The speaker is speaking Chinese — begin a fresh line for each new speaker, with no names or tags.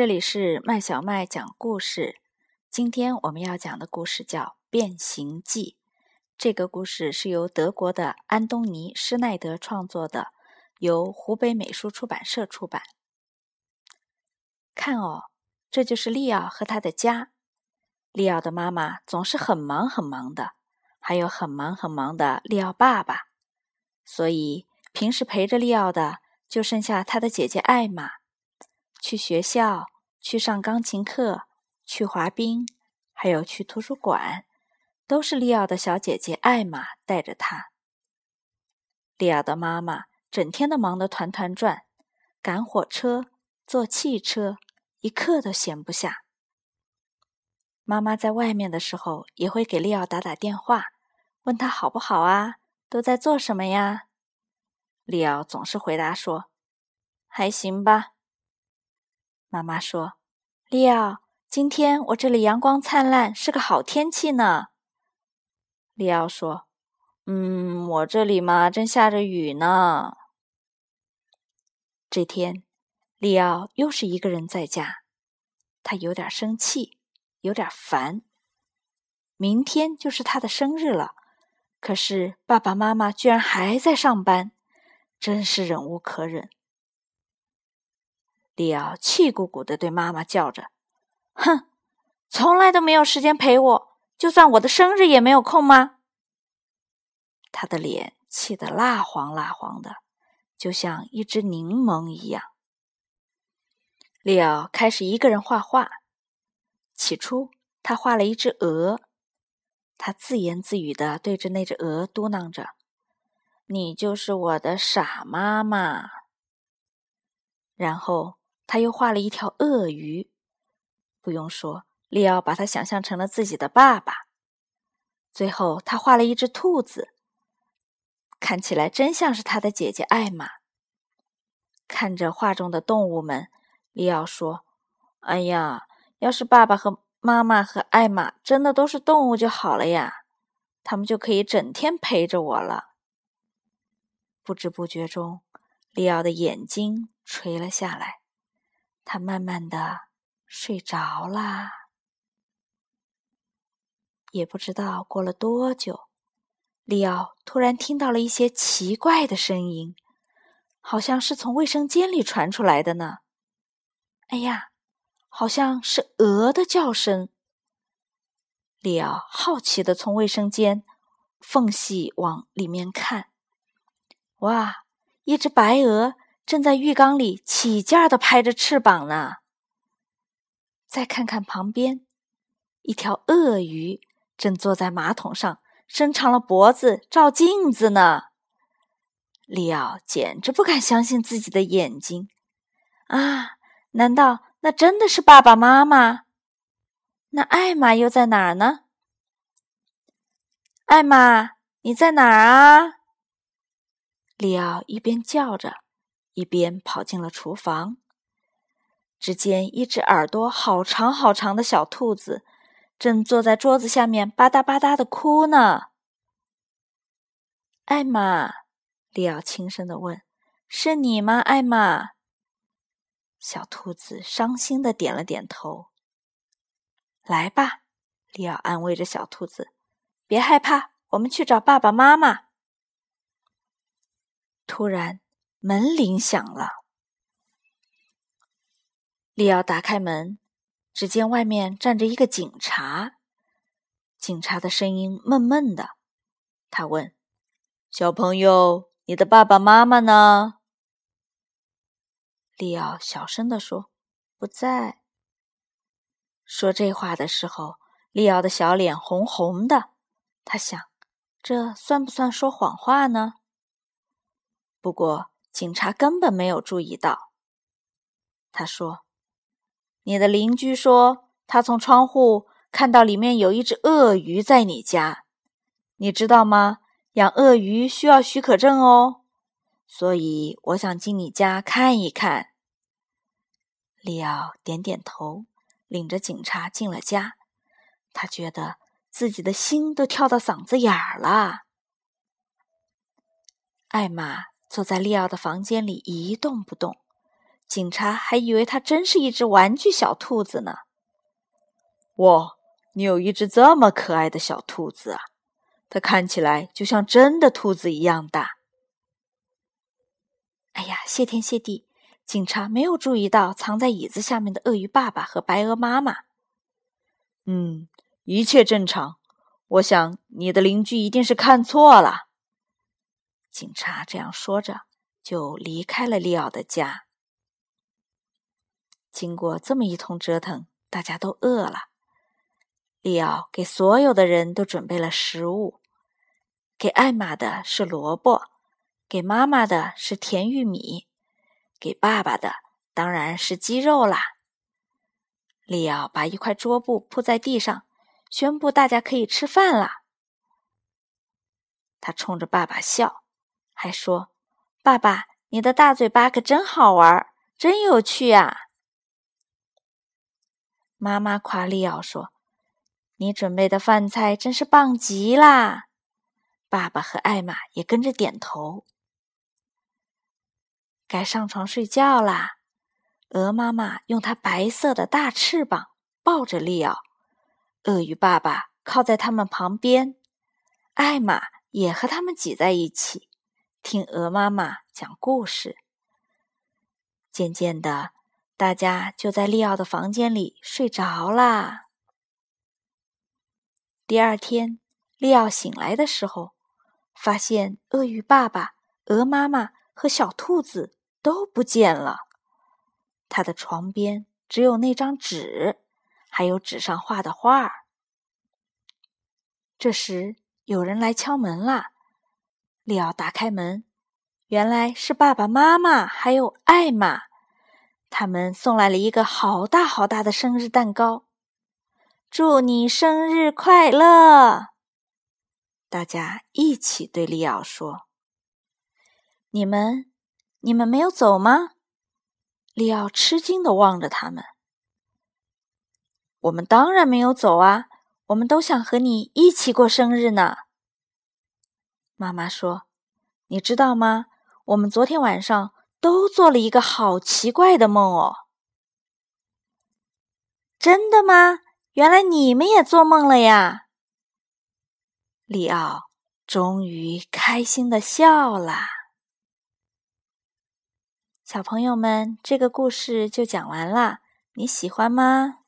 这里是麦小麦讲故事。今天我们要讲的故事叫《变形记》。这个故事是由德国的安东尼·施耐德创作的，由湖北美术出版社出版。看哦，这就是利奥和他的家。利奥的妈妈总是很忙很忙的，还有很忙很忙的利奥爸爸。所以平时陪着利奥的就剩下他的姐姐艾玛。去学校，去上钢琴课，去滑冰，还有去图书馆，都是利奥的小姐姐艾玛带着他。利奥的妈妈整天都忙得团团转，赶火车，坐汽车，一刻都闲不下。妈妈在外面的时候，也会给利奥打打电话，问他好不好啊，都在做什么呀？利奥总是回答说：“还行吧。”妈妈说：“利奥，今天我这里阳光灿烂，是个好天气呢。”利奥说：“嗯，我这里嘛，正下着雨呢。”这天，利奥又是一个人在家，他有点生气，有点烦。明天就是他的生日了，可是爸爸妈妈居然还在上班，真是忍无可忍。利奥气鼓鼓的对妈妈叫着：“哼，从来都没有时间陪我，就算我的生日也没有空吗？”他的脸气得蜡黄蜡黄的，就像一只柠檬一样。利奥开始一个人画画。起初，他画了一只鹅，他自言自语的对着那只鹅嘟囔着：“你就是我的傻妈妈。”然后。他又画了一条鳄鱼，不用说，利奥把他想象成了自己的爸爸。最后，他画了一只兔子，看起来真像是他的姐姐艾玛。看着画中的动物们，利奥说：“哎呀，要是爸爸和妈妈和艾玛真的都是动物就好了呀，他们就可以整天陪着我了。”不知不觉中，利奥的眼睛垂了下来。他慢慢的睡着啦，也不知道过了多久，利奥突然听到了一些奇怪的声音，好像是从卫生间里传出来的呢。哎呀，好像是鹅的叫声。利奥好奇的从卫生间缝隙往里面看，哇，一只白鹅。正在浴缸里起劲儿的拍着翅膀呢。再看看旁边，一条鳄鱼正坐在马桶上，伸长了脖子照镜子呢。利奥简直不敢相信自己的眼睛啊！难道那真的是爸爸妈妈？那艾玛又在哪儿呢？艾玛，你在哪儿啊？利奥一边叫着。一边跑进了厨房，只见一只耳朵好长好长的小兔子，正坐在桌子下面吧嗒吧嗒的哭呢。艾玛，利奥轻声的问：“是你吗，艾玛？”小兔子伤心的点了点头。来吧，利奥安慰着小兔子：“别害怕，我们去找爸爸妈妈。”突然。门铃响了，利奥打开门，只见外面站着一个警察。警察的声音闷闷的，他问：“小朋友，你的爸爸妈妈呢？”利奥小声的说：“不在。”说这话的时候，利奥的小脸红红的。他想：这算不算说谎话呢？不过。警察根本没有注意到。他说：“你的邻居说，他从窗户看到里面有一只鳄鱼在你家。你知道吗？养鳄鱼需要许可证哦。所以我想进你家看一看。”利奥点点头，领着警察进了家。他觉得自己的心都跳到嗓子眼儿了。艾玛。坐在利奥的房间里一动不动，警察还以为他真是一只玩具小兔子呢。
哇，你有一只这么可爱的小兔子啊！它看起来就像真的兔子一样大。
哎呀，谢天谢地，警察没有注意到藏在椅子下面的鳄鱼爸爸和白鹅妈妈。
嗯，一切正常。我想你的邻居一定是看错了。
警察这样说着，就离开了利奥的家。经过这么一通折腾，大家都饿了。利奥给所有的人都准备了食物，给艾玛的是萝卜，给妈妈的是甜玉米，给爸爸的当然是鸡肉啦。利奥把一块桌布铺在地上，宣布大家可以吃饭啦。他冲着爸爸笑，还说：“爸爸，你的大嘴巴可真好玩，真有趣啊！”妈妈夸利奥说：“你准备的饭菜真是棒极啦！”爸爸和艾玛也跟着点头。该上床睡觉啦。鹅妈妈用它白色的大翅膀抱着利奥，鳄鱼爸爸靠在他们旁边，艾玛也和他们挤在一起，听鹅妈妈讲故事。渐渐的，大家就在利奥的房间里睡着啦。第二天，利奥醒来的时候，发现鳄鱼爸爸、鹅妈妈和小兔子都不见了。他的床边只有那张纸，还有纸上画的画儿。这时有人来敲门啦，利奥打开门，原来是爸爸妈妈还有艾玛，他们送来了一个好大好大的生日蛋糕。祝你生日快乐！大家一起对利奥说：“你们，你们没有走吗？”利奥吃惊的望着他们。我们当然没有走啊，我们都想和你一起过生日呢。妈妈说：“你知道吗？我们昨天晚上都做了一个好奇怪的梦哦。”真的吗？原来你们也做梦了呀！里奥终于开心的笑了。小朋友们，这个故事就讲完了，你喜欢吗？